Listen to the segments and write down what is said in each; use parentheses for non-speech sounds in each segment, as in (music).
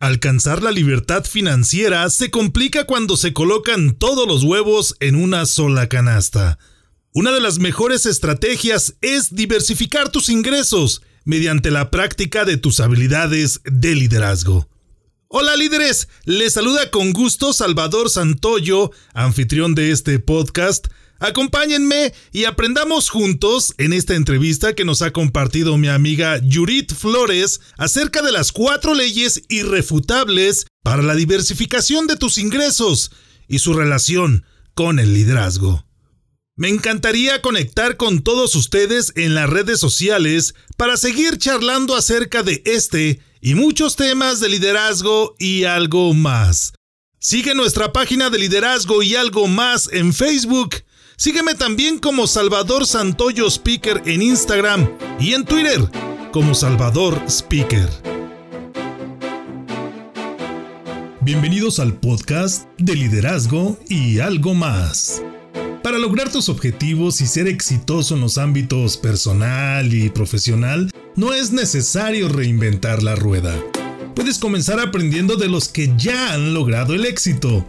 Alcanzar la libertad financiera se complica cuando se colocan todos los huevos en una sola canasta. Una de las mejores estrategias es diversificar tus ingresos mediante la práctica de tus habilidades de liderazgo. Hola líderes, les saluda con gusto Salvador Santoyo, anfitrión de este podcast, Acompáñenme y aprendamos juntos en esta entrevista que nos ha compartido mi amiga Yurit Flores acerca de las cuatro leyes irrefutables para la diversificación de tus ingresos y su relación con el liderazgo. Me encantaría conectar con todos ustedes en las redes sociales para seguir charlando acerca de este y muchos temas de liderazgo y algo más. Sigue nuestra página de liderazgo y algo más en Facebook Sígueme también como Salvador Santoyo Speaker en Instagram y en Twitter como Salvador Speaker. Bienvenidos al podcast de liderazgo y algo más. Para lograr tus objetivos y ser exitoso en los ámbitos personal y profesional, no es necesario reinventar la rueda. Puedes comenzar aprendiendo de los que ya han logrado el éxito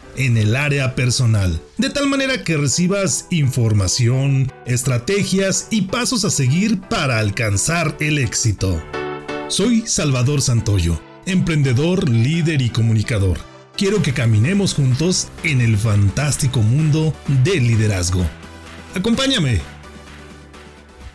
en el área personal, de tal manera que recibas información, estrategias y pasos a seguir para alcanzar el éxito. Soy Salvador Santoyo, emprendedor, líder y comunicador. Quiero que caminemos juntos en el fantástico mundo del liderazgo. Acompáñame.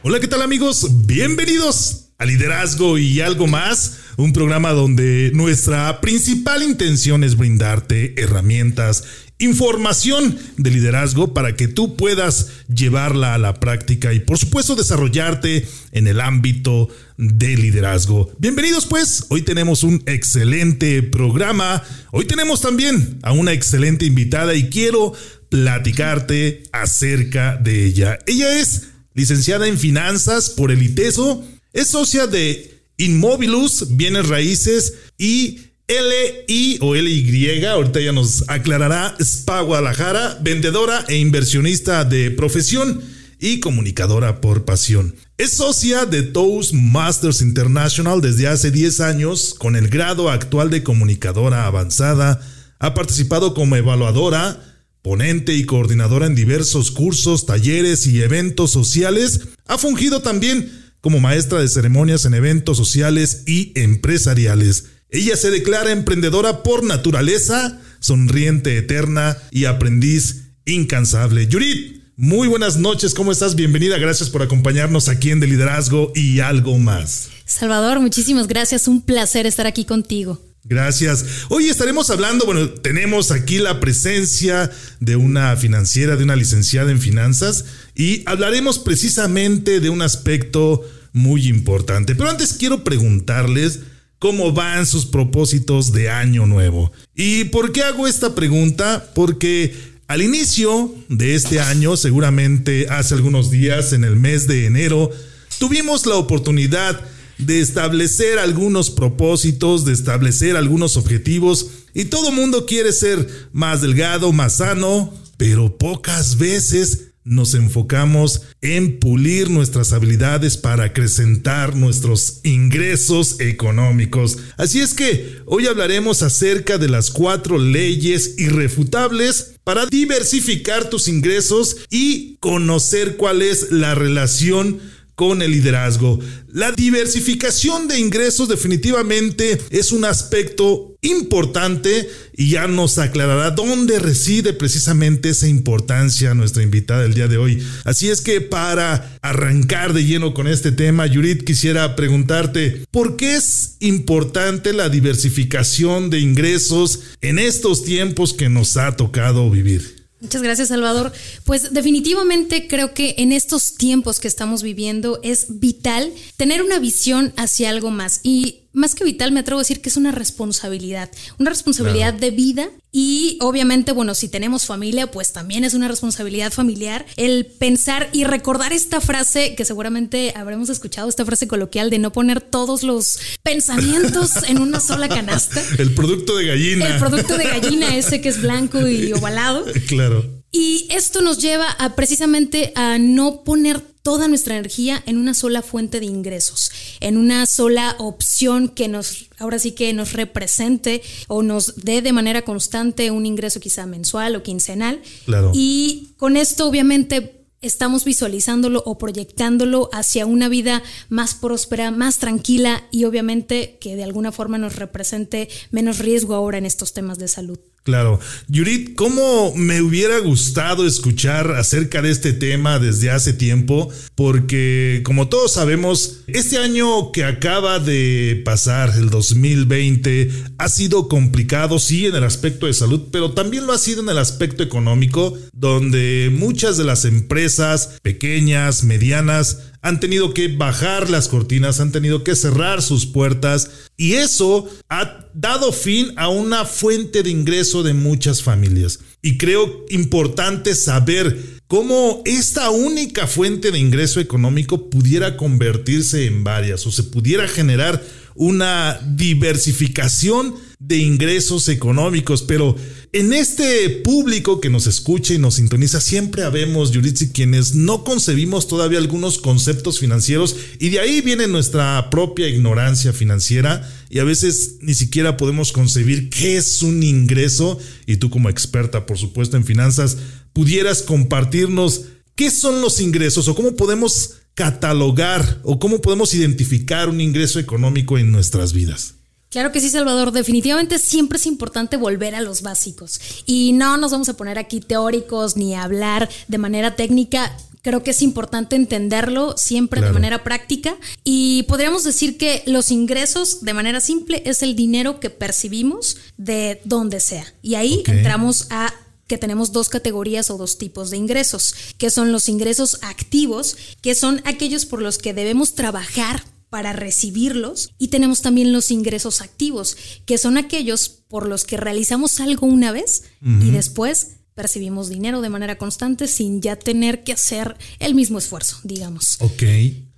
Hola, ¿qué tal amigos? Bienvenidos a Liderazgo y algo más, un programa donde nuestra principal intención es brindarte herramientas, información de liderazgo para que tú puedas llevarla a la práctica y por supuesto desarrollarte en el ámbito de liderazgo. Bienvenidos pues, hoy tenemos un excelente programa, hoy tenemos también a una excelente invitada y quiero platicarte acerca de ella. Ella es licenciada en finanzas por el ITESO, es socia de Inmobilus, bienes raíces y LI o LY, ahorita ya nos aclarará, Spa Guadalajara, vendedora e inversionista de profesión y comunicadora por pasión. Es socia de Toastmasters International desde hace 10 años con el grado actual de comunicadora avanzada. Ha participado como evaluadora, ponente y coordinadora en diversos cursos, talleres y eventos sociales. Ha fungido también como maestra de ceremonias en eventos sociales y empresariales. Ella se declara emprendedora por naturaleza, sonriente eterna y aprendiz incansable. Yurit, muy buenas noches, ¿cómo estás? Bienvenida, gracias por acompañarnos aquí en De Liderazgo y algo más. Salvador, muchísimas gracias, un placer estar aquí contigo. Gracias. Hoy estaremos hablando, bueno, tenemos aquí la presencia de una financiera, de una licenciada en finanzas, y hablaremos precisamente de un aspecto muy importante. Pero antes quiero preguntarles cómo van sus propósitos de año nuevo. ¿Y por qué hago esta pregunta? Porque al inicio de este año, seguramente hace algunos días, en el mes de enero, tuvimos la oportunidad de establecer algunos propósitos, de establecer algunos objetivos y todo mundo quiere ser más delgado, más sano, pero pocas veces nos enfocamos en pulir nuestras habilidades para acrecentar nuestros ingresos económicos. Así es que hoy hablaremos acerca de las cuatro leyes irrefutables para diversificar tus ingresos y conocer cuál es la relación con el liderazgo. La diversificación de ingresos definitivamente es un aspecto importante y ya nos aclarará dónde reside precisamente esa importancia nuestra invitada del día de hoy. Así es que para arrancar de lleno con este tema, Yurit, quisiera preguntarte, ¿por qué es importante la diversificación de ingresos en estos tiempos que nos ha tocado vivir? Muchas gracias, Salvador. Pues definitivamente creo que en estos tiempos que estamos viviendo es vital tener una visión hacia algo más. Y más que vital, me atrevo a decir que es una responsabilidad, una responsabilidad de vida y obviamente, bueno, si tenemos familia, pues también es una responsabilidad familiar el pensar y recordar esta frase que seguramente habremos escuchado, esta frase coloquial de no poner todos los pensamientos (laughs) en una sola canasta. El producto de gallina. El producto de gallina ese que es blanco y (laughs) ovalado. Claro. Y esto nos lleva a precisamente a no poner toda nuestra energía en una sola fuente de ingresos, en una sola opción que nos, ahora sí que nos represente o nos dé de manera constante un ingreso quizá mensual o quincenal. Claro. Y con esto obviamente estamos visualizándolo o proyectándolo hacia una vida más próspera, más tranquila y obviamente que de alguna forma nos represente menos riesgo ahora en estos temas de salud. Claro. Yurit, ¿cómo me hubiera gustado escuchar acerca de este tema desde hace tiempo? Porque como todos sabemos, este año que acaba de pasar, el 2020, ha sido complicado, sí, en el aspecto de salud, pero también lo ha sido en el aspecto económico, donde muchas de las empresas pequeñas, medianas, han tenido que bajar las cortinas, han tenido que cerrar sus puertas y eso ha dado fin a una fuente de ingreso de muchas familias. Y creo importante saber cómo esta única fuente de ingreso económico pudiera convertirse en varias o se pudiera generar una diversificación de ingresos económicos, pero en este público que nos escucha y nos sintoniza, siempre habemos, Yuritsi, quienes no concebimos todavía algunos conceptos financieros y de ahí viene nuestra propia ignorancia financiera y a veces ni siquiera podemos concebir qué es un ingreso. Y tú como experta, por supuesto, en finanzas, pudieras compartirnos qué son los ingresos o cómo podemos catalogar o cómo podemos identificar un ingreso económico en nuestras vidas. Claro que sí, Salvador. Definitivamente siempre es importante volver a los básicos. Y no nos vamos a poner aquí teóricos ni a hablar de manera técnica. Creo que es importante entenderlo siempre de manera práctica. Y podríamos decir que los ingresos, de manera simple, es el dinero que percibimos de donde sea. Y ahí entramos a que tenemos dos categorías o dos tipos de ingresos, que son los ingresos activos, que son aquellos por los que debemos trabajar para recibirlos y tenemos también los ingresos activos, que son aquellos por los que realizamos algo una vez y después percibimos dinero de manera constante sin ya tener que hacer el mismo esfuerzo, digamos. Ok.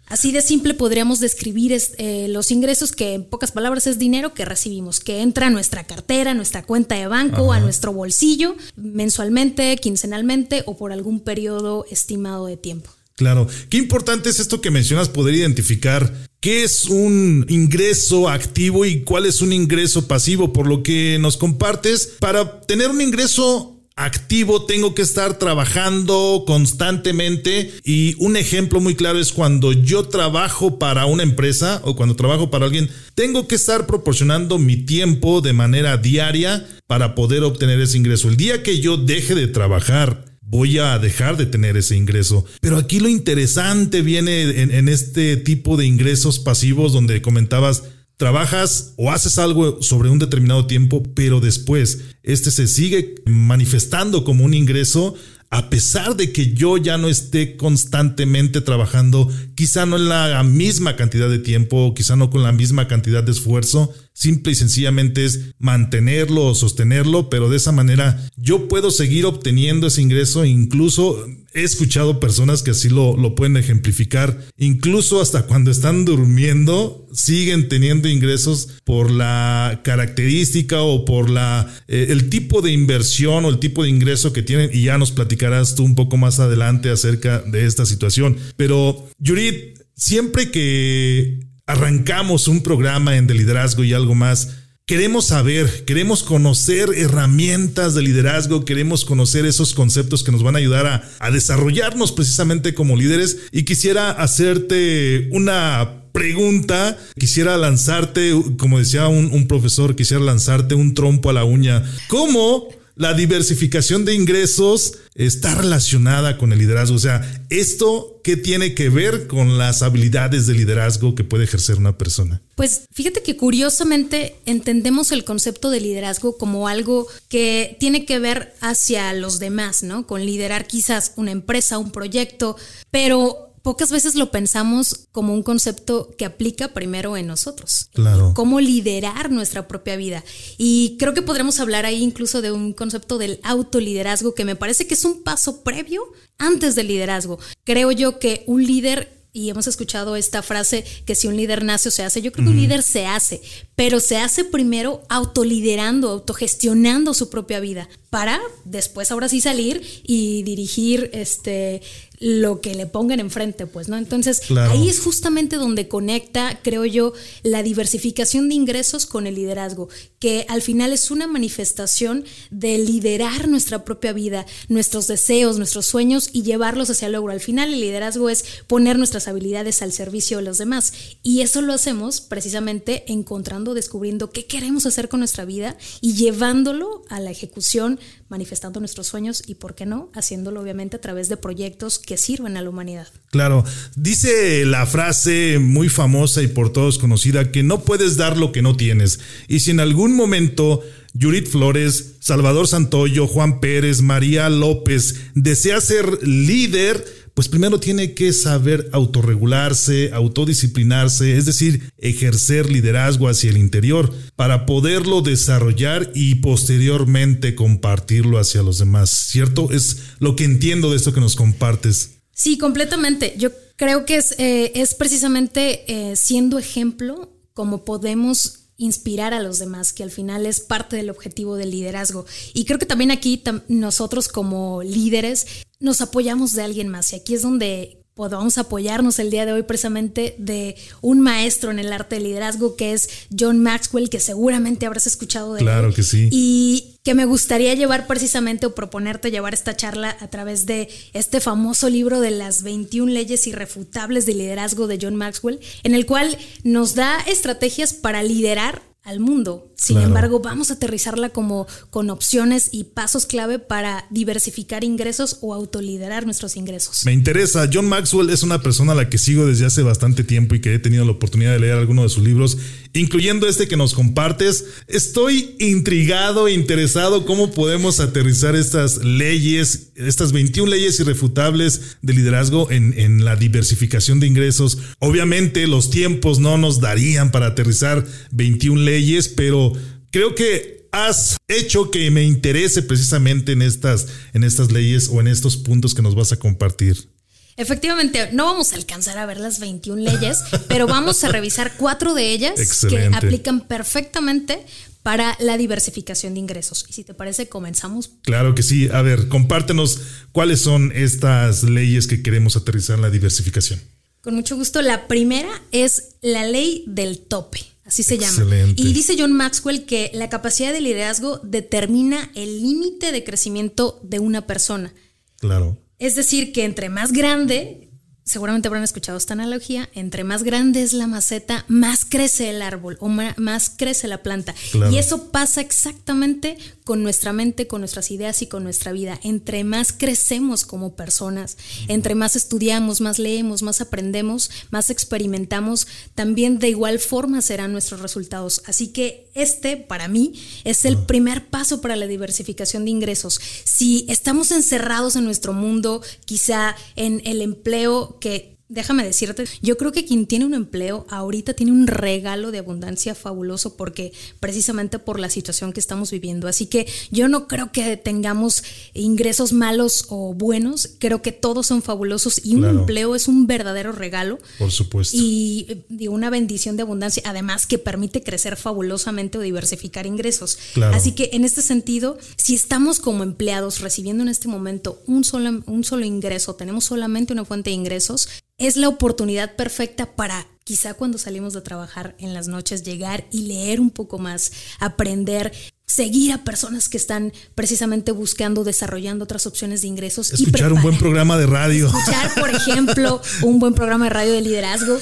Así de simple podríamos describir eh, los ingresos que en pocas palabras es dinero que recibimos, que entra a nuestra cartera, a nuestra cuenta de banco, a nuestro bolsillo, mensualmente, quincenalmente o por algún periodo estimado de tiempo. Claro, qué importante es esto que mencionas, poder identificar qué es un ingreso activo y cuál es un ingreso pasivo, por lo que nos compartes. Para tener un ingreso activo tengo que estar trabajando constantemente y un ejemplo muy claro es cuando yo trabajo para una empresa o cuando trabajo para alguien, tengo que estar proporcionando mi tiempo de manera diaria para poder obtener ese ingreso. El día que yo deje de trabajar voy a dejar de tener ese ingreso. Pero aquí lo interesante viene en, este tipo de ingresos pasivos donde comentabas, trabajas o haces algo sobre un determinado tiempo, pero después este se sigue manifestando como un ingreso a pesar de que yo ya no esté constantemente trabajando, quizá no en la misma cantidad de tiempo, quizá no con la misma cantidad de esfuerzo, simple y sencillamente es mantenerlo o sostenerlo, pero de esa manera yo puedo seguir obteniendo ese ingreso, incluso he escuchado personas que así lo, lo pueden ejemplificar, incluso hasta cuando están durmiendo, siguen teniendo ingresos por la característica o por la, eh, el tipo de inversión o el tipo de ingreso que tienen y ya nos platicarás tú un poco más adelante acerca de esta situación. Pero Yurit, siempre que arrancamos un programa en de liderazgo y algo más, queremos saber, queremos conocer herramientas de liderazgo, queremos conocer esos conceptos que nos van a ayudar a, desarrollarnos precisamente como líderes y quisiera hacerte una pregunta, quisiera lanzarte, como decía un, profesor, quisiera lanzarte un trompo a la uña. ¿Cómo la diversificación de ingresos está relacionada con el liderazgo. O sea, ¿esto qué tiene que ver con las habilidades de liderazgo que puede ejercer una persona? Pues fíjate que curiosamente entendemos el concepto de liderazgo como algo que tiene que ver hacia los demás, ¿no? Con liderar quizás una empresa, un proyecto, pero pocas veces lo pensamos como un concepto que aplica primero en nosotros. Claro. Cómo liderar nuestra propia vida. Y creo que podremos hablar ahí incluso de un concepto del autoliderazgo que me parece que es un paso previo antes del liderazgo. Creo yo que un líder y hemos escuchado esta frase que si un líder nace o se hace, yo creo que un líder se hace, pero se hace primero autoliderando, autogestionando su propia vida para después ahora sí salir y dirigir este lo que le pongan enfrente, pues, ¿no? Entonces, ahí es justamente donde conecta, creo yo, la diversificación de ingresos con el liderazgo, que al final es una manifestación de liderar nuestra propia vida, nuestros deseos, nuestros sueños y llevarlos hacia el logro. Al final, el liderazgo es poner nuestras habilidades al servicio de los demás. Y eso lo hacemos precisamente encontrando, descubriendo qué queremos hacer con nuestra vida y llevándolo a la ejecución, manifestando nuestros sueños y, ¿por qué no?, haciéndolo obviamente a través de proyectos que sirven a la humanidad. Claro, dice la frase muy famosa y por todos conocida que no puedes dar lo que no tienes. Y si en algún momento Yurit Flores, Salvador Santoyo, Juan Pérez, María López desea ser líder, pues primero tiene que saber autorregularse, autodisciplinarse, es decir, ejercer liderazgo hacia el interior para poderlo desarrollar y posteriormente compartirlo hacia los demás, ¿cierto? Es lo que entiendo de esto que nos compartes. Sí, completamente. Yo creo que es, eh, es precisamente eh, siendo ejemplo como podemos inspirar a los demás, que al final es parte del objetivo del liderazgo. Y creo que también aquí nosotros como líderes nos apoyamos de alguien más. Y aquí es donde podamos apoyarnos el día de hoy precisamente de un maestro en el arte del liderazgo que es John Maxwell, que seguramente habrás escuchado de claro que sí. Y que me gustaría llevar precisamente o proponerte llevar esta charla a través de este famoso libro de las 21 leyes irrefutables de liderazgo de John Maxwell, en el cual nos da estrategias para liderar al mundo. Sin embargo, vamos a aterrizarla como con opciones y pasos clave para diversificar ingresos o autoliderar nuestros ingresos. Me interesa. John Maxwell es una persona a la que sigo desde hace bastante tiempo y que he tenido la oportunidad de leer algunos de sus libros, incluyendo este que nos compartes. Estoy intrigado e interesado cómo podemos aterrizar estas leyes, estas 21 leyes irrefutables de liderazgo en, en la diversificación de ingresos. Obviamente los tiempos no nos darían para aterrizar 21 leyes pero creo que has hecho que me interese precisamente en estas, en estas leyes o en estos puntos que nos vas a compartir. Efectivamente, no vamos a alcanzar a ver las 21 leyes, (laughs) pero vamos a revisar cuatro de ellas que aplican perfectamente para la diversificación de ingresos. Y si te parece, comenzamos. Claro que sí. A ver, compártenos cuáles son estas leyes que queremos aterrizar en la diversificación. Con mucho gusto. La primera es la ley del tope. Así se llama. Y dice John Maxwell que la capacidad de liderazgo determina el límite de crecimiento de una persona. Claro. Es decir, que entre más grande seguramente habrán escuchado esta analogía, entre más grande es la maceta, más crece el árbol o más crece la planta. Y eso pasa exactamente con nuestra mente, con nuestras ideas y con nuestra vida. Entre más crecemos como personas, entre más estudiamos, más leemos, más aprendemos, más experimentamos, también de igual forma serán nuestros resultados. Así que este, para mí, es el primer paso para la diversificación de ingresos. Si estamos encerrados en nuestro mundo, quizá en el empleo que déjame decirte, yo creo que quien tiene un empleo ahorita tiene un regalo de abundancia fabuloso porque precisamente por la situación que estamos viviendo. Así que yo no creo que tengamos ingresos malos o buenos, creo que todos son fabulosos y un empleo es un verdadero regalo. Por supuesto. Y de una bendición de abundancia, además que permite crecer fabulosamente o diversificar ingresos. Así que en este sentido, si estamos como empleados recibiendo en este momento un solo, un solo ingreso, tenemos solamente una fuente de ingresos, es la oportunidad perfecta para quizá cuando salimos de trabajar en las noches llegar y leer un poco más, aprender seguir a personas que están precisamente buscando, desarrollando otras opciones de ingresos. Escuchar un buen programa de radio. Escuchar, por ejemplo, un buen programa de radio de liderazgo,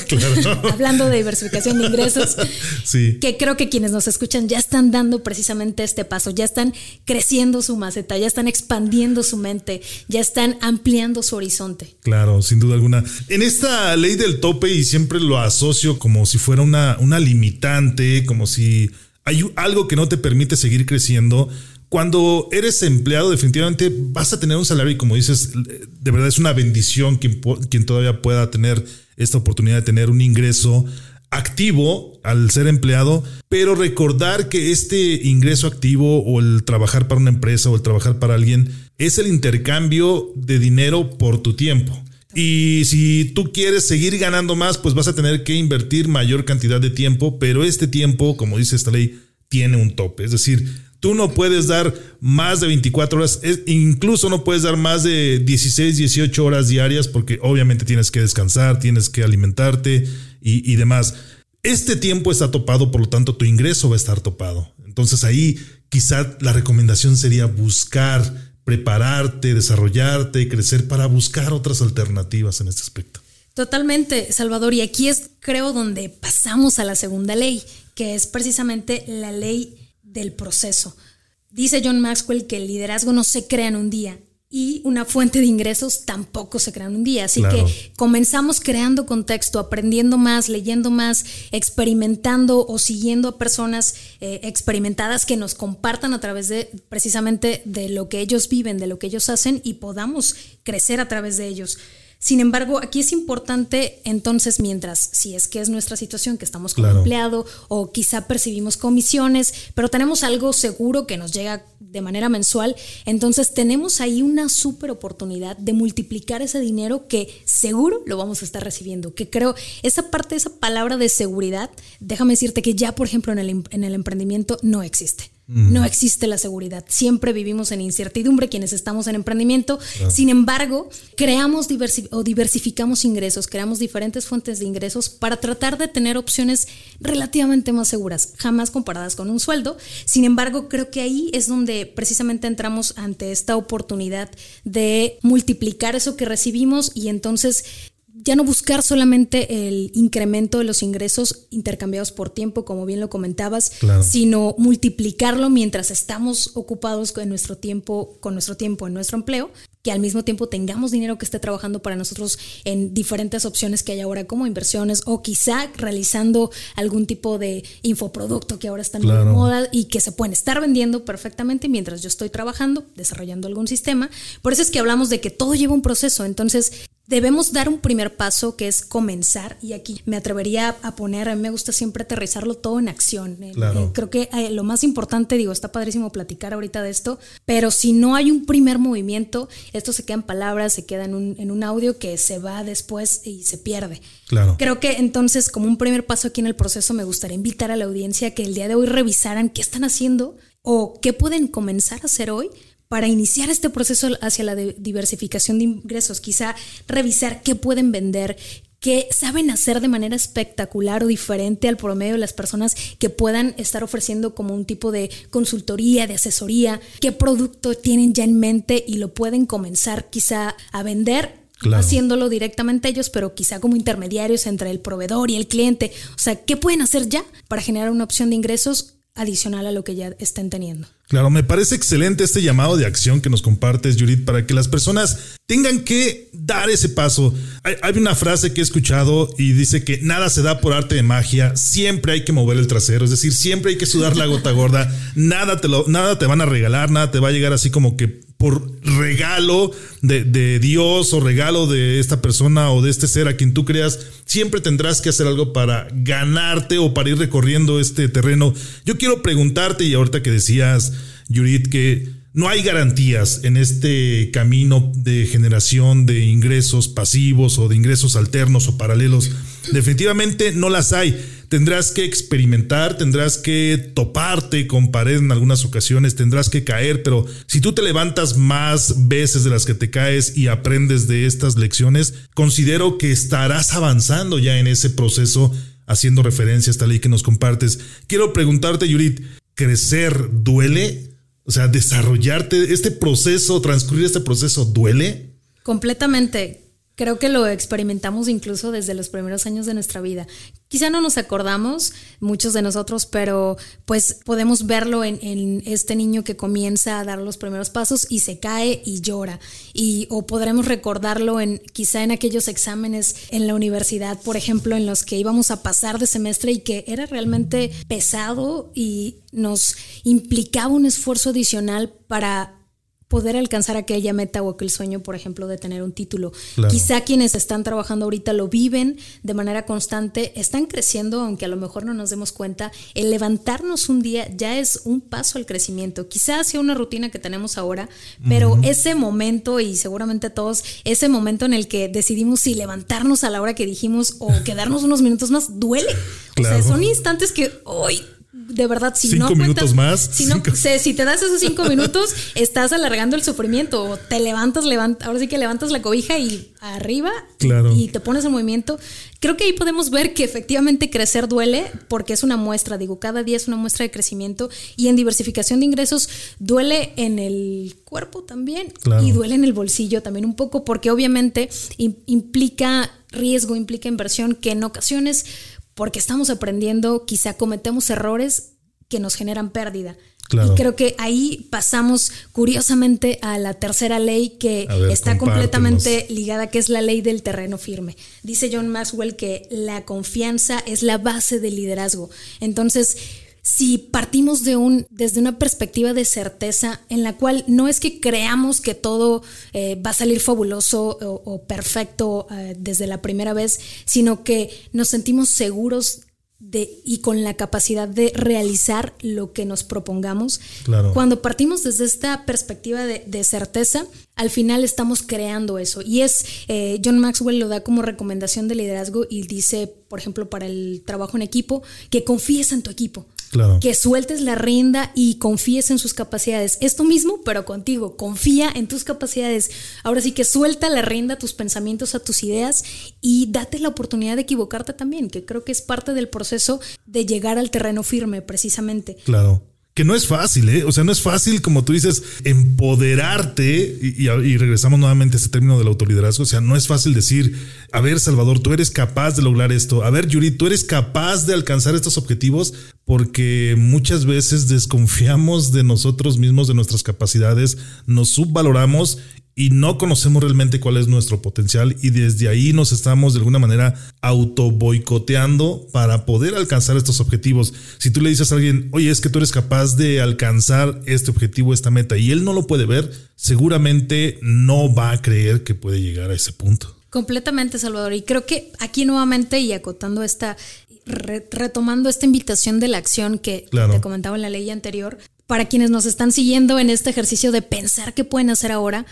hablando de diversificación de ingresos, sí. que creo que quienes nos escuchan ya están dando precisamente este paso, ya están creciendo su maceta, ya están expandiendo su mente, ya están ampliando su horizonte. Claro, sin duda alguna. En esta ley del tope, y siempre lo asocio como si fuera una, una limitante, como si hay algo que no te permite seguir creciendo, cuando eres empleado, definitivamente vas a tener un salario y como dices, de verdad es una bendición quien, quien todavía pueda tener esta oportunidad de tener un ingreso activo al ser empleado, pero recordar que este ingreso activo o el trabajar para una empresa o el trabajar para alguien es el intercambio de dinero por tu tiempo. Y si tú quieres seguir ganando más, pues vas a tener que invertir mayor cantidad de tiempo, pero este tiempo, como dice esta ley, tiene un tope. Es decir, tú no puedes dar más de 24 horas, incluso no puedes dar más de 16, 18 horas diarias porque obviamente tienes que descansar, tienes que alimentarte y, y demás. Este tiempo está topado, por lo tanto tu ingreso va a estar topado. Entonces ahí quizá la recomendación sería buscar prepararte, desarrollarte, crecer para buscar otras alternativas en este aspecto. Totalmente, Salvador. Y aquí es, creo, donde pasamos a la segunda ley, que es precisamente la ley del proceso. Dice John Maxwell que el liderazgo no se crea en un día, y una fuente de ingresos tampoco se crea en un día. Así que comenzamos creando contexto, aprendiendo más, leyendo más, experimentando o siguiendo a personas eh, experimentadas que nos compartan a través de precisamente de lo que ellos viven, de lo que ellos hacen y podamos crecer a través de ellos. Sin embargo, aquí es importante entonces, mientras, si es que es nuestra situación, que estamos como empleado o quizá percibimos comisiones, pero tenemos algo seguro que nos llega de manera mensual, entonces tenemos ahí una súper oportunidad de multiplicar ese dinero que seguro lo vamos a estar recibiendo, que creo, esa parte, esa palabra de seguridad, déjame decirte que ya, por ejemplo, en el, en el emprendimiento no existe. No existe la seguridad. Siempre vivimos en incertidumbre quienes estamos en emprendimiento. Sin embargo, creamos o diversificamos ingresos, creamos diferentes fuentes de ingresos para tratar de tener opciones relativamente más seguras, jamás comparadas con un sueldo. Sin embargo, creo que ahí es donde precisamente entramos ante esta oportunidad de multiplicar eso que recibimos y entonces ya no buscar solamente el incremento de los ingresos intercambiados por tiempo, como bien lo comentabas, sino multiplicarlo mientras estamos ocupados con nuestro tiempo, con nuestro tiempo en nuestro empleo, que al mismo tiempo tengamos dinero que esté trabajando para nosotros en diferentes opciones que hay ahora como inversiones o quizá realizando algún tipo de infoproducto que ahora está en moda y que se pueden estar vendiendo perfectamente mientras yo estoy trabajando, desarrollando algún sistema. Por eso es que hablamos de que todo lleva un proceso. Entonces, Debemos dar un primer paso que es comenzar y aquí me atrevería a poner, a mí me gusta siempre aterrizarlo todo en acción. Eh, eh, creo que eh, lo más importante, digo, está padrísimo platicar ahorita de esto, pero si no hay un primer movimiento, esto se queda en palabras, se queda en un, en un audio que se va después y se pierde. Claro. Creo que entonces como un primer paso aquí en el proceso me gustaría invitar a la audiencia que el día de hoy revisaran qué están haciendo o qué pueden comenzar a hacer hoy para iniciar este proceso hacia la diversificación de ingresos, quizá revisar qué pueden vender, qué saben hacer de manera espectacular o diferente al promedio de las personas que puedan estar ofreciendo como un tipo de consultoría, de asesoría, qué producto tienen ya en mente y lo pueden comenzar quizá a vender haciéndolo directamente ellos, pero quizá como intermediarios entre el proveedor y el cliente. O sea, ¿qué pueden hacer ya para generar una opción de ingresos adicional a lo que ya estén teniendo? Claro, me parece excelente este llamado de acción que nos compartes, Judith, para que las personas tengan que dar ese paso. Hay, una frase que he escuchado y dice que nada se da por arte de magia, siempre hay que mover el trasero, es decir, siempre hay que sudar la gota gorda, nada te, lo, nada te van a regalar, nada te va a llegar así como que por regalo de, Dios o regalo de esta persona o de este ser a quien tú creas, siempre tendrás que hacer algo para ganarte o para ir recorriendo este terreno. Yo quiero preguntarte, y ahorita que decías, Yurit, que no hay garantías en este camino de generación de ingresos pasivos o de ingresos alternos o paralelos. Definitivamente no las hay tendrás que experimentar, tendrás que toparte con pared en algunas ocasiones, tendrás que caer, pero si tú te levantas más veces de las que te caes y aprendes de estas lecciones, considero que estarás avanzando ya en ese proceso haciendo referencia a esta ley que nos compartes. Quiero preguntarte, Yurit, ¿crecer duele? O sea, desarrollarte, este proceso, transcurrir este proceso, ¿duele? Completamente Creo que lo experimentamos incluso desde los primeros años de nuestra vida. Quizá no nos acordamos, muchos de nosotros, pero pues podemos verlo en, este niño que comienza a dar los primeros pasos y se cae y llora. Y, o podremos recordarlo en quizá en aquellos exámenes en la universidad, por ejemplo, en los que íbamos a pasar de semestre y que era realmente pesado y nos implicaba un esfuerzo adicional para poder alcanzar aquella meta o aquel sueño, por ejemplo, de tener un título. Quizá quienes están trabajando ahorita lo viven de manera constante, están creciendo, aunque a lo mejor no nos demos cuenta. El levantarnos un día ya es un paso al crecimiento. Quizá sea una rutina que tenemos ahora, pero ese momento, y seguramente todos, ese momento en el que decidimos si levantarnos a la hora que dijimos o quedarnos unos minutos más, duele. O sea, son instantes que hoy de verdad, si cinco no minutos más. Si, no, si te das esos cinco minutos, (laughs) estás alargando el sufrimiento. O te levantas, levanta, ahora sí que levantas la cobija y arriba y te pones en movimiento. Creo que ahí podemos ver que efectivamente crecer duele porque es una muestra, digo, cada día es una muestra de crecimiento y en diversificación de ingresos duele en el cuerpo también y duele en el bolsillo también un poco porque obviamente implica riesgo, implica inversión que en ocasiones porque estamos aprendiendo, quizá cometemos errores que nos generan pérdida. Y creo que ahí pasamos curiosamente a la tercera ley que está completamente ligada, que es la ley del terreno firme. Dice John Maxwell que la confianza es la base del liderazgo. Entonces, si partimos de un, desde una perspectiva de certeza en la cual no es que creamos que todo eh, va a salir fabuloso o, perfecto eh, desde la primera vez, sino que nos sentimos seguros de, y con la capacidad de realizar lo que nos propongamos. Cuando partimos desde esta perspectiva de, certeza, al final estamos creando eso. Y es, eh, John Maxwell lo da como recomendación de liderazgo y dice, por ejemplo, para el trabajo en equipo, que confíes en tu equipo. Que sueltes la rienda y confíes en sus capacidades. Esto mismo, pero contigo. Confía en tus capacidades. Ahora sí que suelta la rienda a tus pensamientos, a tus ideas y date la oportunidad de equivocarte también, que creo que es parte del proceso de llegar al terreno firme, precisamente. Claro que no es fácil, ¿eh? O sea, no es fácil, como tú dices, empoderarte, y, regresamos nuevamente a ese término del autoliderazgo, o sea, no es fácil decir, a ver, Salvador, tú eres capaz de lograr esto, a ver, Yuri, tú eres capaz de alcanzar estos objetivos, porque muchas veces desconfiamos de nosotros mismos, de nuestras capacidades, nos subvaloramos y no conocemos realmente cuál es nuestro potencial y desde ahí nos estamos de alguna manera auto boicoteando para poder alcanzar estos objetivos. Si tú le dices a alguien, oye, es que tú eres capaz de alcanzar este objetivo, esta meta, y él no lo puede ver, seguramente no va a creer que puede llegar a ese punto. Completamente, Salvador. Y creo que aquí nuevamente y acotando esta, retomando esta invitación de la acción que te comentaba en la ley anterior, para quienes nos están siguiendo en este ejercicio de pensar qué pueden hacer ahora,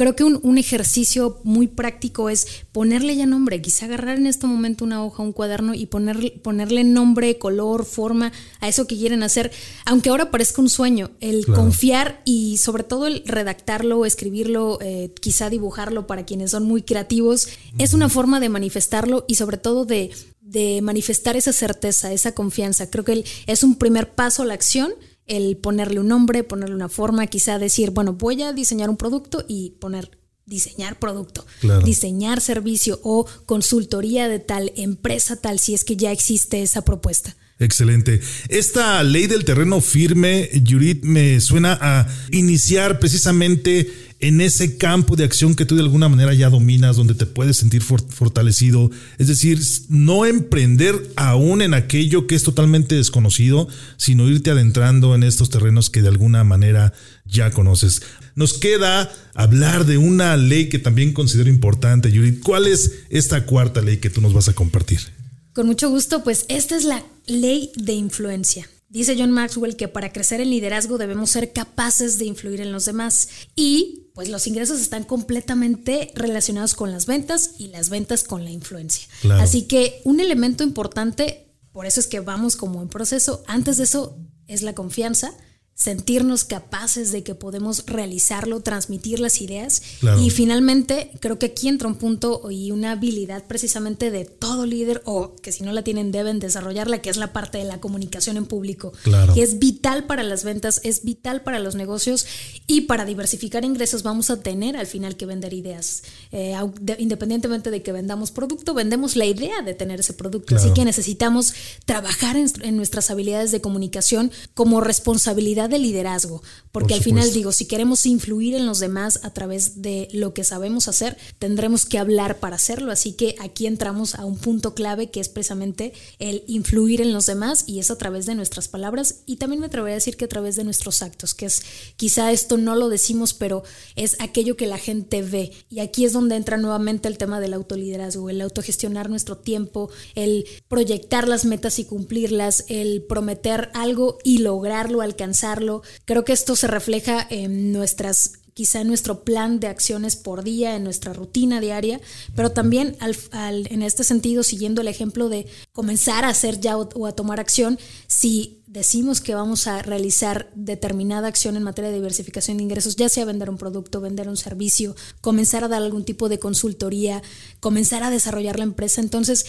Creo que un, ejercicio muy práctico es ponerle ya nombre, quizá agarrar en este momento una hoja, un cuaderno y ponerle, ponerle nombre, color, forma a eso que quieren hacer, aunque ahora parezca un sueño, el confiar y sobre todo el redactarlo, escribirlo, eh, quizá dibujarlo para quienes son muy creativos, es una forma de manifestarlo y sobre todo de, de manifestar esa certeza, esa confianza. Creo que es un primer paso a la acción el ponerle un nombre, ponerle una forma, quizá decir, bueno, voy a diseñar un producto y poner diseñar producto, diseñar servicio o consultoría de tal empresa tal si es que ya existe esa propuesta. Excelente. Esta ley del terreno firme, Yurit, me suena a iniciar precisamente en ese campo de acción que tú de alguna manera ya dominas, donde te puedes sentir fortalecido. Es decir, no emprender aún en aquello que es totalmente desconocido, sino irte adentrando en estos terrenos que de alguna manera ya conoces. Nos queda hablar de una ley que también considero importante, Judith. ¿Cuál es esta cuarta ley que tú nos vas a compartir? Con mucho gusto, pues esta es la ley de influencia. Dice John Maxwell que para crecer en liderazgo debemos ser capaces de influir en los demás y pues los ingresos están completamente relacionados con las ventas y las ventas con la influencia. Así que un elemento importante, por eso es que vamos como en proceso, antes de eso es la confianza, sentirnos capaces de que podemos realizarlo, transmitir las ideas. Y finalmente, creo que aquí entra un punto y una habilidad precisamente de todo líder, o que si no la tienen deben desarrollarla, que es la parte de la comunicación en público, que es vital para las ventas, es vital para los negocios y para diversificar ingresos vamos a tener al final que vender ideas. Eh, independientemente de que vendamos producto, vendemos la idea de tener ese producto. Así que necesitamos trabajar en nuestras habilidades de comunicación como responsabilidad de liderazgo, porque al final digo, si queremos influir en los demás a través de lo que sabemos hacer, tendremos que hablar para hacerlo, así que aquí entramos a un punto clave que es precisamente el influir en los demás y es a través de nuestras palabras. Y también me atrevería a decir que a través de nuestros actos, que es quizá esto no lo decimos, pero es aquello que la gente ve. Y aquí es donde entra nuevamente el tema del autoliderazgo, el autogestionar nuestro tiempo, el proyectar las metas y cumplirlas, el prometer algo y lograrlo, alcanzarlo. Creo que esto se refleja en nuestras quizá en nuestro plan de acciones por día, en nuestra rutina diaria, pero también en este sentido, siguiendo el ejemplo de comenzar a hacer ya o, a tomar acción, si decimos que vamos a realizar determinada acción en materia de diversificación de ingresos, ya sea vender un producto, vender un servicio, comenzar a dar algún tipo de consultoría, comenzar a desarrollar la empresa, entonces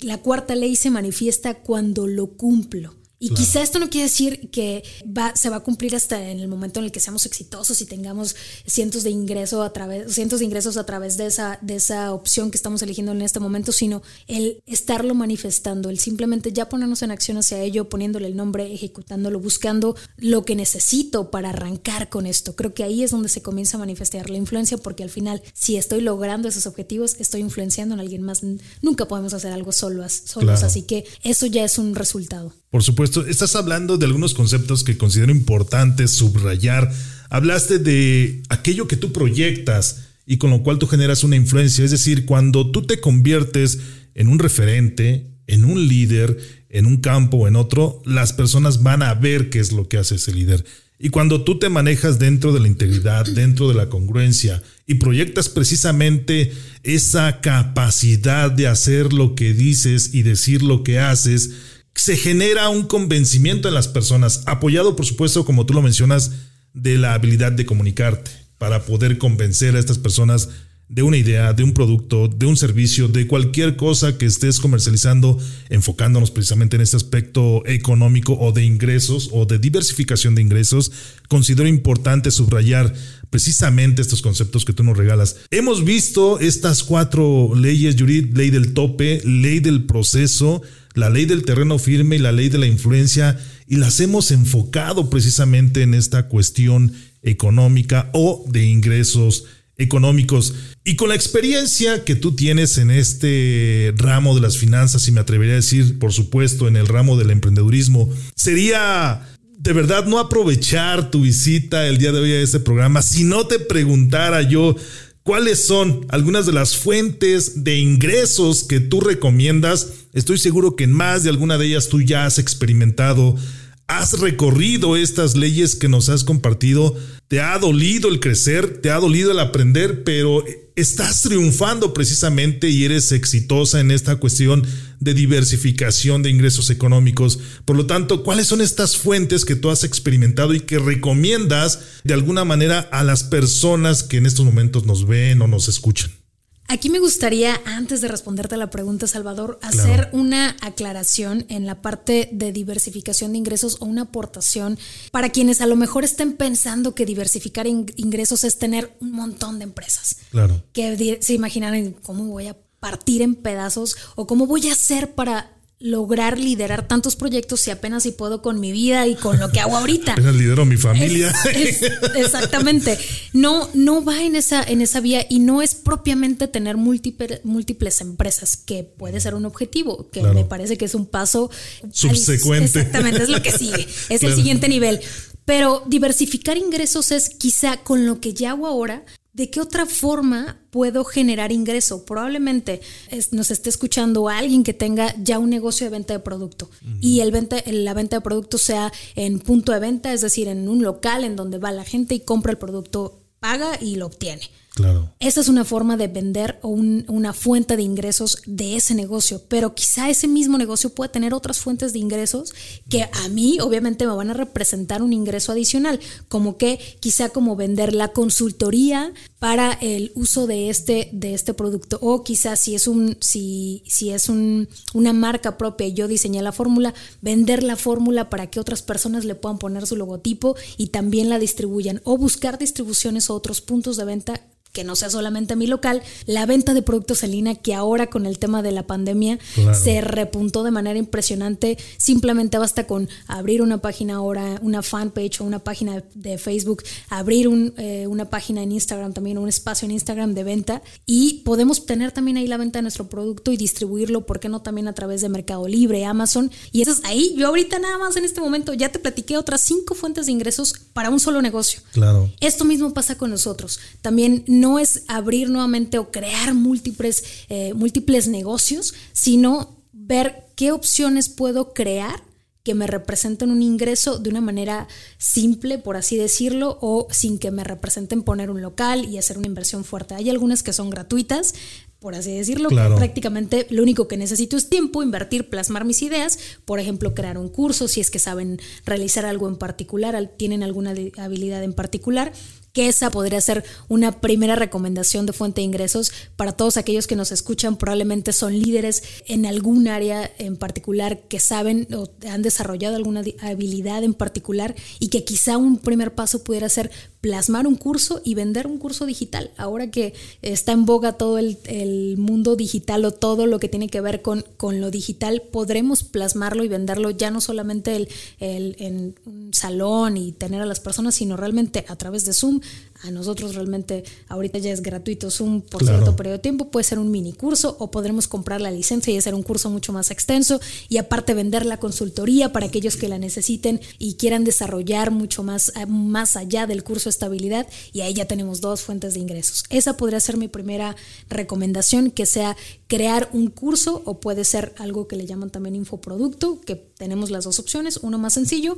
la cuarta ley se manifiesta cuando lo cumplo. Y quizá esto no quiere decir que va, se va a cumplir hasta en el momento en el que seamos exitosos y tengamos cientos de ingresos a través, cientos de ingresos a través de esa, de esa opción que estamos eligiendo en este momento, sino el estarlo manifestando, el simplemente ya ponernos en acción hacia ello, poniéndole el nombre, ejecutándolo, buscando lo que necesito para arrancar con esto. Creo que ahí es donde se comienza a manifestar la influencia, porque al final, si estoy logrando esos objetivos, estoy influenciando en alguien más. Nunca podemos hacer algo solos, solos así que eso ya es un resultado. Por supuesto, estás hablando de algunos conceptos que considero importantes subrayar. Hablaste de aquello que tú proyectas y con lo cual tú generas una influencia. Es decir, cuando tú te conviertes en un referente, en un líder, en un campo o en otro, las personas van a ver qué es lo que hace ese líder. Y cuando tú te manejas dentro de la integridad, dentro de la congruencia y proyectas precisamente esa capacidad de hacer lo que dices y decir lo que haces, se genera un convencimiento en las personas, apoyado por supuesto, como tú lo mencionas, de la habilidad de comunicarte para poder convencer a estas personas de una idea, de un producto, de un servicio, de cualquier cosa que estés comercializando, enfocándonos precisamente en este aspecto económico o de ingresos o de diversificación de ingresos, considero importante subrayar precisamente estos conceptos que tú nos regalas. Hemos visto estas cuatro leyes, Yurid, ley del tope, ley del proceso, la ley del terreno firme y la ley de la influencia, y las hemos enfocado precisamente en esta cuestión económica o de ingresos económicos. Y con la experiencia que tú tienes en este ramo de las finanzas, y me atrevería a decir, por supuesto, en el ramo del emprendedurismo, sería de verdad no aprovechar tu visita el día de hoy a este programa si no te preguntara yo cuáles son algunas de las fuentes de ingresos que tú recomiendas Estoy seguro que en más de alguna de ellas tú ya has experimentado, has recorrido estas leyes que nos has compartido, te ha dolido el crecer, te ha dolido el aprender, pero estás triunfando precisamente y eres exitosa en esta cuestión de diversificación de ingresos económicos. Por lo tanto, ¿cuáles son estas fuentes que tú has experimentado y que recomiendas de alguna manera a las personas que en estos momentos nos ven o nos escuchan? Aquí me gustaría, antes de responderte a la pregunta, Salvador, hacer una aclaración en la parte de diversificación de ingresos o una aportación para quienes a lo mejor estén pensando que diversificar ingresos es tener un montón de empresas. Claro. Que se imaginan cómo voy a partir en pedazos o cómo voy a hacer para lograr liderar tantos proyectos si apenas si puedo con mi vida y con lo que hago ahorita. (laughs) apenas lidero mi familia. exactamente. No, no va en esa, en esa vía y no es propiamente tener múltiples empresas, que puede ser un objetivo, que me parece que es un paso subsecuente. exactamente, es lo que sigue, es el siguiente nivel. Pero diversificar ingresos es quizá con lo que ya hago ahora, ¿de qué otra forma puedo generar ingreso? Probablemente nos esté escuchando alguien que tenga ya un negocio de venta de producto y el venta, la venta de producto sea en punto de venta, es decir, en un local en donde va la gente y compra el producto, paga y lo obtiene. Claro. Esa es una forma de vender o una fuente de ingresos de ese negocio, pero quizá ese mismo negocio puede tener otras fuentes de ingresos que a mí obviamente me van a representar un ingreso adicional, como que quizá como vender la consultoría para el uso de este, de este producto o quizás si es, un, si, si es un, una marca propia y yo diseñé la fórmula, vender la fórmula para que otras personas le puedan poner su logotipo y también la distribuyan o buscar distribuciones o otros puntos de venta que no sea solamente mi local, la venta de productos en línea que ahora con el tema de la pandemia se repuntó de manera impresionante. Simplemente basta con abrir una página ahora, una fanpage o una página de Facebook, abrir eh, una página en Instagram también, un espacio en Instagram de venta y podemos tener también ahí la venta de nuestro producto y distribuirlo, ¿por qué no también a través de Mercado Libre, Amazon? Y eso es ahí, yo ahorita nada más en este momento ya te platiqué otras cinco fuentes de ingresos para un solo negocio. Claro. Esto mismo pasa con nosotros. También no no es abrir nuevamente o crear múltiples, eh, múltiples negocios, sino ver qué opciones puedo crear que me representen un ingreso de una manera simple, por así decirlo, o sin que me representen poner un local y hacer una inversión fuerte. Hay algunas que son gratuitas, por así decirlo, prácticamente lo único que necesito es tiempo, invertir, plasmar mis ideas, por ejemplo, crear un curso, si es que saben realizar algo en particular, tienen alguna habilidad en particular, que esa podría ser una primera recomendación de fuente de ingresos para todos aquellos que nos escuchan. Probablemente son líderes en algún área en particular que saben o han desarrollado alguna habilidad en particular y que quizá un primer paso pudiera ser plasmar un curso y vender un curso digital. Ahora que está en boga todo el, mundo digital o todo lo que tiene que ver con, con, lo digital, podremos plasmarlo y venderlo ya no solamente el, en un salón y tener a las personas, sino realmente a través de Zoom, a nosotros realmente ahorita ya es gratuito Zoom por cierto periodo de tiempo, puede ser un mini curso o podremos comprar la licencia y hacer un curso mucho más extenso y aparte vender la consultoría para aquellos que la necesiten y quieran desarrollar mucho más, eh, más allá del curso de estabilidad y ahí ya tenemos dos fuentes de ingresos. Esa podría ser mi primera recomendación, que sea crear un curso o puede ser algo que le llaman también infoproducto, que tenemos las dos opciones, uno más sencillo,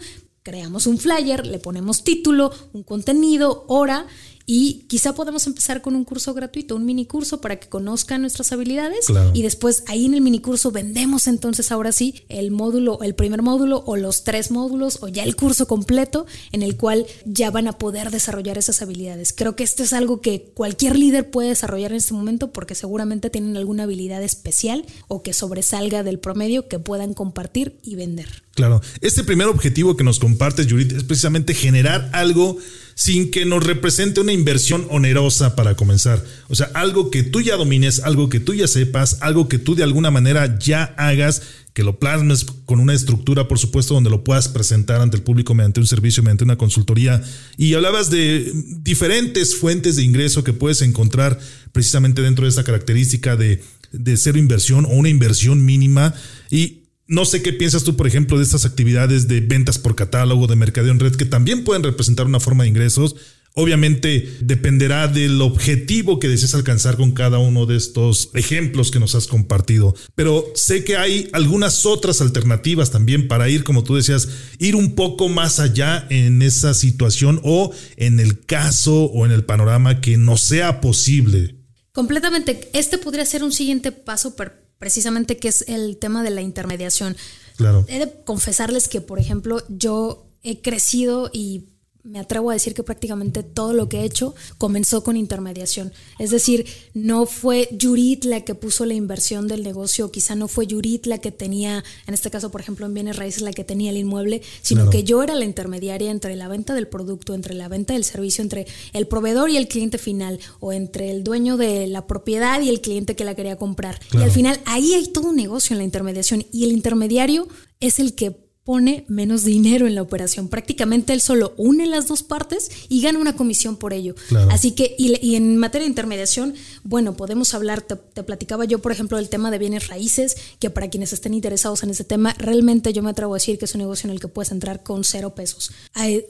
creamos un flyer, le ponemos título, un contenido, hora y quizá podemos empezar con un curso gratuito, un mini curso para que conozcan nuestras habilidades y después ahí en el mini curso vendemos entonces ahora sí el módulo, el primer módulo o los tres módulos o ya el curso completo en el cual ya van a poder desarrollar esas habilidades. Creo que esto es algo que cualquier líder puede desarrollar en este momento porque seguramente tienen alguna habilidad especial o que sobresalga del promedio que puedan compartir y vender. Claro, este primer objetivo que nos compartes, Judith, es precisamente generar algo sin que nos represente una inversión onerosa para comenzar. O sea, algo que tú ya domines, algo que tú ya sepas, algo que tú de alguna manera ya hagas, que lo plasmes con una estructura, por supuesto, donde lo puedas presentar ante el público mediante un servicio, mediante una consultoría. Y hablabas de diferentes fuentes de ingreso que puedes encontrar precisamente dentro de esta característica de, de cero inversión o una inversión mínima. Y no sé qué piensas tú, por ejemplo, de estas actividades de ventas por catálogo, de mercadeo en red, que también pueden representar una forma de ingresos. Obviamente dependerá del objetivo que desees alcanzar con cada uno de estos ejemplos que nos has compartido. Pero sé que hay algunas otras alternativas también para ir, como tú decías, ir un poco más allá en esa situación o en el caso o en el panorama que no sea posible. Completamente. Este podría ser un siguiente paso precisamente que es el tema de la intermediación. Claro. He de confesarles que, por ejemplo, yo he crecido y me atrevo a decir que prácticamente todo lo que he hecho comenzó con intermediación. Es decir, no fue Yurit la que puso la inversión del negocio, quizá no fue Yurit la que tenía, en este caso, por ejemplo, en bienes raíces, la que tenía el inmueble, sino que yo era la intermediaria entre la venta del producto, entre la venta del servicio, entre el proveedor y el cliente final, o entre el dueño de la propiedad y el cliente que la quería comprar. Y al final ahí hay todo un negocio en la intermediación y el intermediario es el que pone menos dinero en la operación. Prácticamente él solo une las dos partes y gana una comisión por ello. Así que, y, en materia de intermediación, bueno, podemos hablar, te, platicaba yo, por ejemplo, del tema de bienes raíces, que para quienes estén interesados en ese tema, realmente yo me atrevo a decir que es un negocio en el que puedes entrar con cero pesos.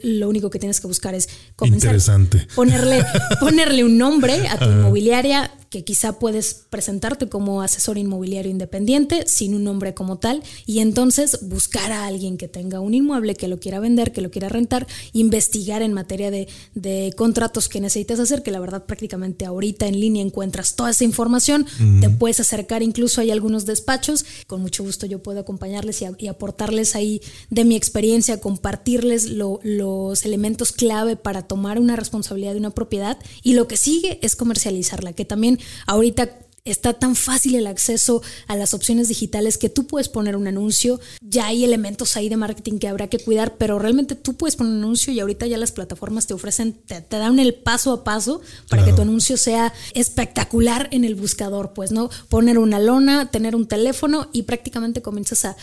lo único que tienes que buscar es comenzar. Interesante. Ponerle, (laughs) ponerle un nombre a tu inmobiliaria que quizá puedes presentarte como asesor inmobiliario independiente sin un nombre como tal y entonces buscar a alguien que tenga un inmueble, que lo quiera vender, que lo quiera rentar, investigar en materia de, de contratos que necesitas hacer, que la verdad prácticamente ahorita en línea encuentras toda esa información, te puedes acercar, incluso hay algunos despachos, con mucho gusto yo puedo acompañarles y, aportarles ahí de mi experiencia, compartirles los elementos clave para tomar una responsabilidad de una propiedad. Y lo que sigue es comercializarla, que también ahorita está tan fácil el acceso a las opciones digitales que tú puedes poner un anuncio. Ya hay elementos ahí de marketing que habrá que cuidar, pero realmente tú puedes poner un anuncio y ahorita ya las plataformas te ofrecen, te, dan el paso a paso para que tu anuncio sea espectacular en el buscador. Pues, ¿no? Poner una lona, tener un teléfono y prácticamente comienzas a,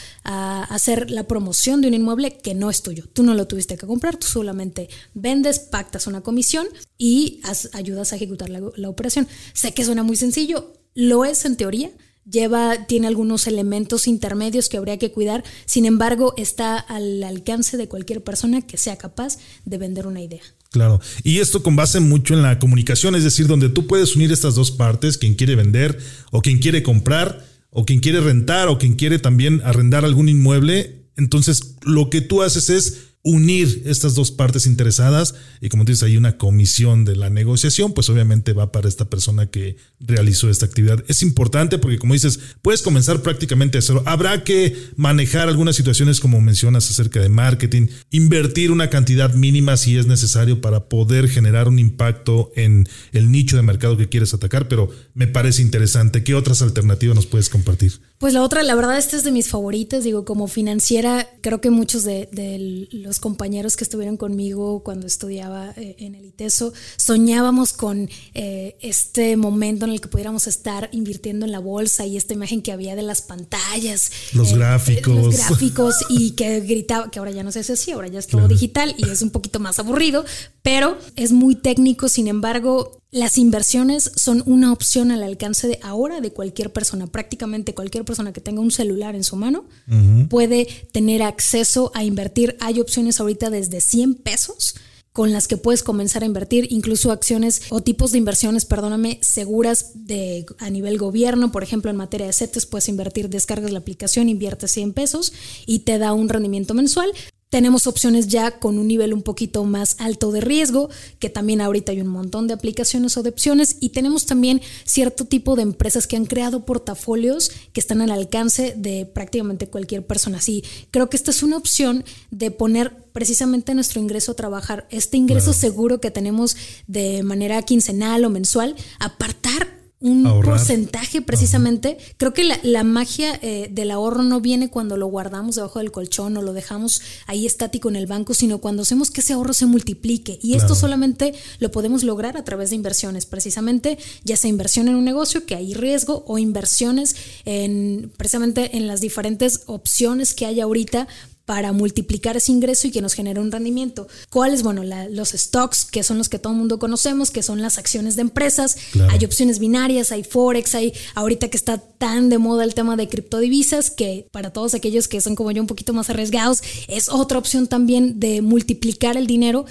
hacer la promoción de un inmueble que no es tuyo. Tú no lo tuviste que comprar, tú solamente vendes, pactas una comisión y ayudas a ejecutar la, operación. Sé que suena muy sencillo lo es en teoría, lleva, tiene algunos elementos intermedios que habría que cuidar, sin embargo, está al alcance de cualquier persona que sea capaz de vender una idea. Claro, y esto con base mucho en la comunicación, es decir, donde tú puedes unir estas dos partes, quien quiere vender o quien quiere comprar o quien quiere rentar o quien quiere también arrendar algún inmueble. Entonces, lo que tú haces es unir estas dos partes interesadas y como dices, hay una comisión de la negociación, pues obviamente va para esta persona que realizó esta actividad. Es importante porque como dices, puedes comenzar prácticamente a cero. Habrá que manejar algunas situaciones como mencionas acerca de marketing, invertir una cantidad mínima si es necesario para poder generar un impacto en el nicho de mercado que quieres atacar, pero me parece interesante. ¿Qué otras alternativas nos puedes compartir? Pues la otra, la verdad, esta es de mis favoritas. Digo, como financiera, creo que muchos de, los compañeros que estuvieron conmigo cuando estudiaba eh, en el ITESO soñábamos con eh, este momento en el que pudiéramos estar invirtiendo en la bolsa y esta imagen que había de las pantallas. Los eh, gráficos. Los gráficos y que gritaba, que ahora ya no se hace así, ahora ya es todo digital y es un poquito más aburrido, pero es muy técnico. Sin embargo, las inversiones son una opción al alcance de ahora de cualquier persona. Prácticamente cualquier persona que tenga un celular en su mano puede tener acceso a invertir. Hay opciones ahorita desde 100 pesos con las que puedes comenzar a invertir, incluso acciones o tipos de inversiones, perdóname, seguras de a nivel gobierno, por ejemplo, en materia de CETES puedes invertir, descargas la aplicación, inviertes 100 pesos y te da un rendimiento mensual. Tenemos opciones ya con un nivel un poquito más alto de riesgo, que también ahorita hay un montón de aplicaciones o de opciones, y tenemos también cierto tipo de empresas que han creado portafolios que están al alcance de prácticamente cualquier persona. Sí, creo que esta es una opción de poner precisamente nuestro ingreso a trabajar, este ingreso seguro que tenemos de manera quincenal o mensual, apartar un porcentaje precisamente. Creo que la, magia eh, del ahorro no viene cuando lo guardamos debajo del colchón o lo dejamos ahí estático en el banco, sino cuando hacemos que ese ahorro se multiplique. Y esto solamente lo podemos lograr a través de inversiones, precisamente, ya sea inversión en un negocio que hay riesgo o inversiones en precisamente en las diferentes opciones que hay ahorita para multiplicar ese ingreso y que nos genere un rendimiento. ¿Cuáles? Bueno, los stocks, que son los que todo el mundo conocemos, que son las acciones de empresas. Hay opciones binarias, hay forex, hay ahorita que está tan de moda el tema de criptodivisas, que para todos aquellos que son como yo un poquito más arriesgados, es otra opción también de multiplicar el dinero.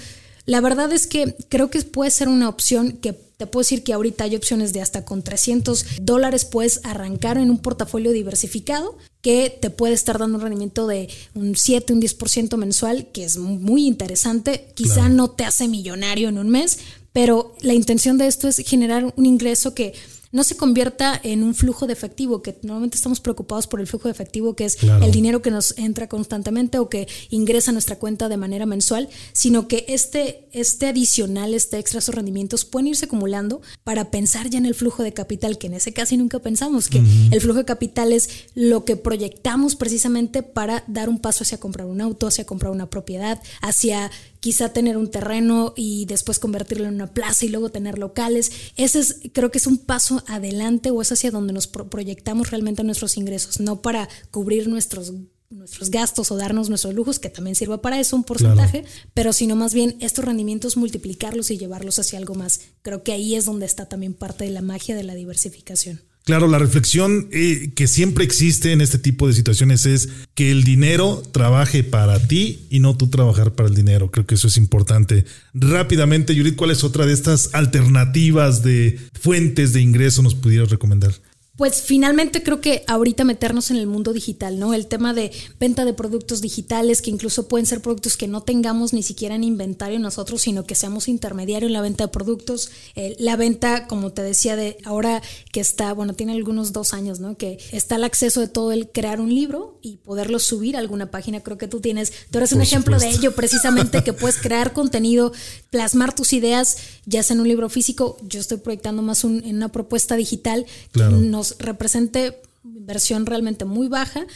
La verdad es que creo que puede ser una opción que te puedo decir que ahorita hay opciones de hasta con 300 dólares puedes arrancar en un portafolio diversificado que te puede estar dando un rendimiento de un 7, un 10% mensual, que es muy interesante. Quizá no te hace millonario en un mes, pero la intención de esto es generar un ingreso que no se convierta en un flujo de efectivo, que normalmente estamos preocupados por el flujo de efectivo, que es el dinero que nos entra constantemente o que ingresa a nuestra cuenta de manera mensual, sino que este, este adicional, este extra, esos rendimientos pueden irse acumulando para pensar ya en el flujo de capital, que en ese casi nunca pensamos, que el flujo de capital es lo que proyectamos precisamente para dar un paso hacia comprar un auto, hacia comprar una propiedad, hacia quizá tener un terreno y después convertirlo en una plaza y luego tener locales. Ese es, creo que es un paso adelante o es hacia donde nos proyectamos realmente nuestros ingresos, no para cubrir nuestros nuestros gastos o darnos nuestros lujos, que también sirva para eso un porcentaje, pero sino más bien estos rendimientos multiplicarlos y llevarlos hacia algo más. Creo que ahí es donde está también parte de la magia de la diversificación. Claro, la reflexión eh, que siempre existe en este tipo de situaciones es que el dinero trabaje para ti y no tú trabajar para el dinero. Creo que eso es importante. Rápidamente, Yurit, ¿cuál es otra de estas alternativas de fuentes de ingreso nos pudieras recomendar? Pues finalmente creo que ahorita meternos en el mundo digital, ¿no? El tema de venta de productos digitales, que incluso pueden ser productos que no tengamos ni siquiera en inventario nosotros, sino que seamos intermediario en la venta de productos. la venta, como te decía, de ahora que está, bueno, tiene algunos dos años, ¿no? Que está el acceso de todo el crear un libro y poderlo subir a alguna página. Creo que tú tienes, tú eres un ejemplo de ello, precisamente, que puedes (laughs) crear contenido, plasmar tus ideas, ya sea en un libro físico. Yo estoy proyectando más en una propuesta digital que nos represente inversión realmente muy baja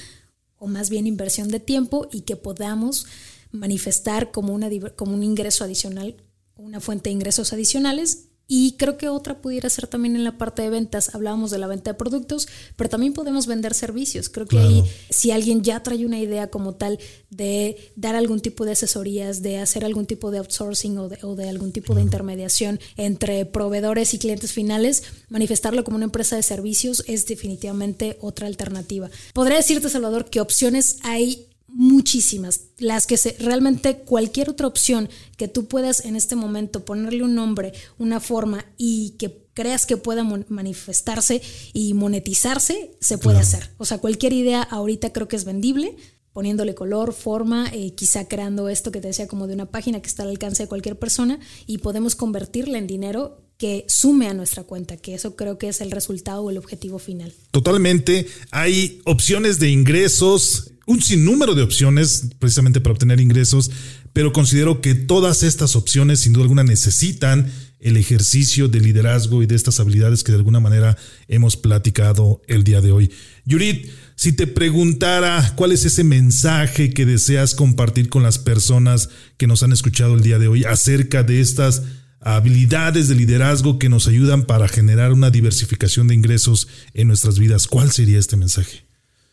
o más bien inversión de tiempo y que podamos manifestar como, una, como un ingreso adicional, una fuente de ingresos adicionales y creo que otra pudiera ser también en la parte de ventas. Hablábamos de la venta de productos, pero también podemos vender servicios. Creo que ahí, si alguien ya trae una idea como tal de dar algún tipo de asesorías, de hacer algún tipo de outsourcing o de, algún tipo de intermediación entre proveedores y clientes finales, manifestarlo como una empresa de servicios es definitivamente otra alternativa. Podría decirte, Salvador, que opciones hay muchísimas, las que se, realmente cualquier otra opción que tú puedas en este momento ponerle un nombre, una forma y que creas que pueda manifestarse y monetizarse, se puede hacer. O sea, cualquier idea ahorita creo que es vendible, poniéndole color, forma, eh, quizá creando esto que te decía como de una página que está al alcance de cualquier persona y podemos convertirla en dinero que sume a nuestra cuenta, que eso creo que es el resultado o el objetivo final. Totalmente. Hay opciones de ingresos, un sinnúmero de opciones precisamente para obtener ingresos, pero considero que todas estas opciones sin duda alguna necesitan el ejercicio de liderazgo y de estas habilidades que de alguna manera hemos platicado el día de hoy. Yurit, si te preguntara cuál es ese mensaje que deseas compartir con las personas que nos han escuchado el día de hoy acerca de estas habilidades de liderazgo que nos ayudan para generar una diversificación de ingresos en nuestras vidas. ¿Cuál sería este mensaje?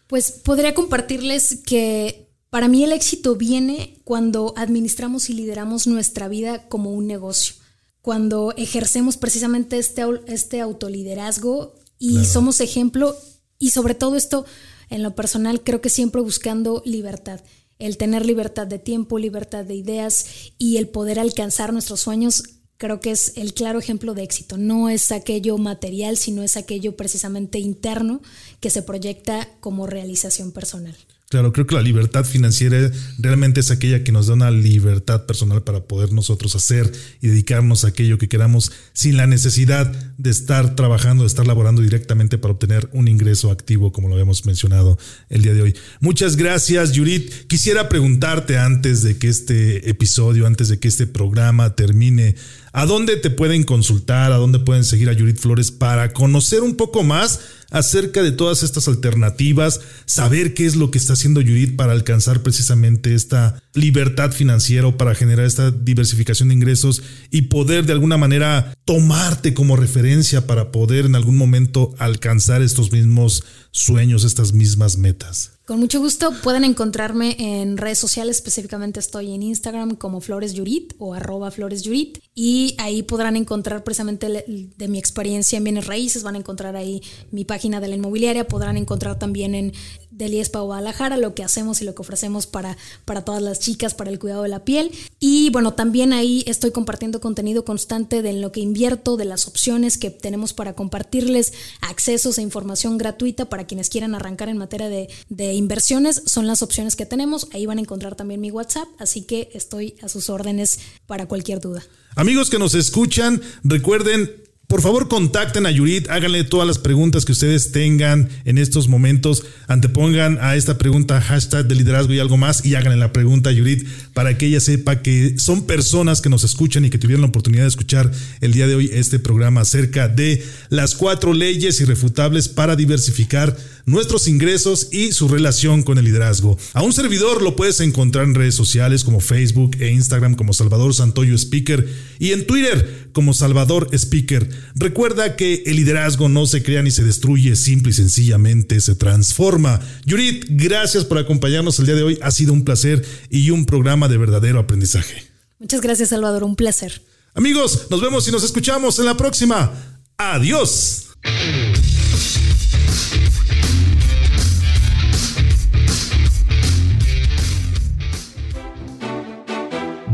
Pues podría compartirles que para mí el éxito viene cuando administramos y lideramos nuestra vida como un negocio, cuando ejercemos precisamente este, este autoliderazgo y somos ejemplo y sobre todo esto en lo personal creo que siempre buscando libertad el tener libertad de tiempo, libertad de ideas y el poder alcanzar nuestros sueños creo que es el claro ejemplo de éxito. No es aquello material, sino es aquello precisamente interno que se proyecta como realización personal. Claro, creo que la libertad financiera realmente es aquella que nos da una libertad personal para poder nosotros hacer y dedicarnos a aquello que queramos sin la necesidad de estar trabajando, de estar laborando directamente para obtener un ingreso activo, como lo habíamos mencionado el día de hoy. Muchas gracias, Yurit. Quisiera preguntarte antes de que este episodio, antes de que este programa termine, ¿a dónde te pueden consultar? ¿A dónde pueden seguir a Yurit Flores para conocer un poco más? acerca de todas estas alternativas, saber qué es lo que está haciendo Judith para alcanzar precisamente esta libertad financiera o para generar esta diversificación de ingresos y poder de alguna manera tomarte como referencia para poder en algún momento alcanzar estos mismos sueños, estas mismas metas. Con mucho gusto pueden encontrarme en redes sociales, específicamente estoy en Instagram como Flores Yurit o arroba Flores Yurit y ahí podrán encontrar precisamente de mi experiencia en bienes raíces, van a encontrar ahí mi página de la inmobiliaria, podrán encontrar también en del IESPA Guadalajara, lo que hacemos y lo que ofrecemos para, para todas las chicas, para el cuidado de la piel. Y bueno, también ahí estoy compartiendo contenido constante de lo que invierto, de las opciones que tenemos para compartirles accesos e información gratuita para quienes quieran arrancar en materia de, de inversiones. Son las opciones que tenemos. Ahí van a encontrar también mi WhatsApp, así que estoy a sus órdenes para cualquier duda. Amigos que nos escuchan, recuerden por favor, contacten a Yurit, háganle todas las preguntas que ustedes tengan en estos momentos. Antepongan a esta pregunta hashtag de liderazgo y algo más y háganle la pregunta a Yurit para que ella sepa que son personas que nos escuchan y que tuvieron la oportunidad de escuchar el día de hoy este programa acerca de las cuatro leyes irrefutables para diversificar nuestros ingresos y su relación con el liderazgo. A un servidor lo puedes encontrar en redes sociales como Facebook e Instagram como Salvador Santoyo Speaker y en Twitter como Salvador Speaker. Recuerda que el liderazgo no se crea ni se destruye, simple y sencillamente se transforma. Yurit, gracias por acompañarnos el día de hoy. Ha sido un placer y un programa de verdadero aprendizaje. Muchas gracias, Salvador. Un placer. Amigos, nos vemos y nos escuchamos en la próxima. Adiós.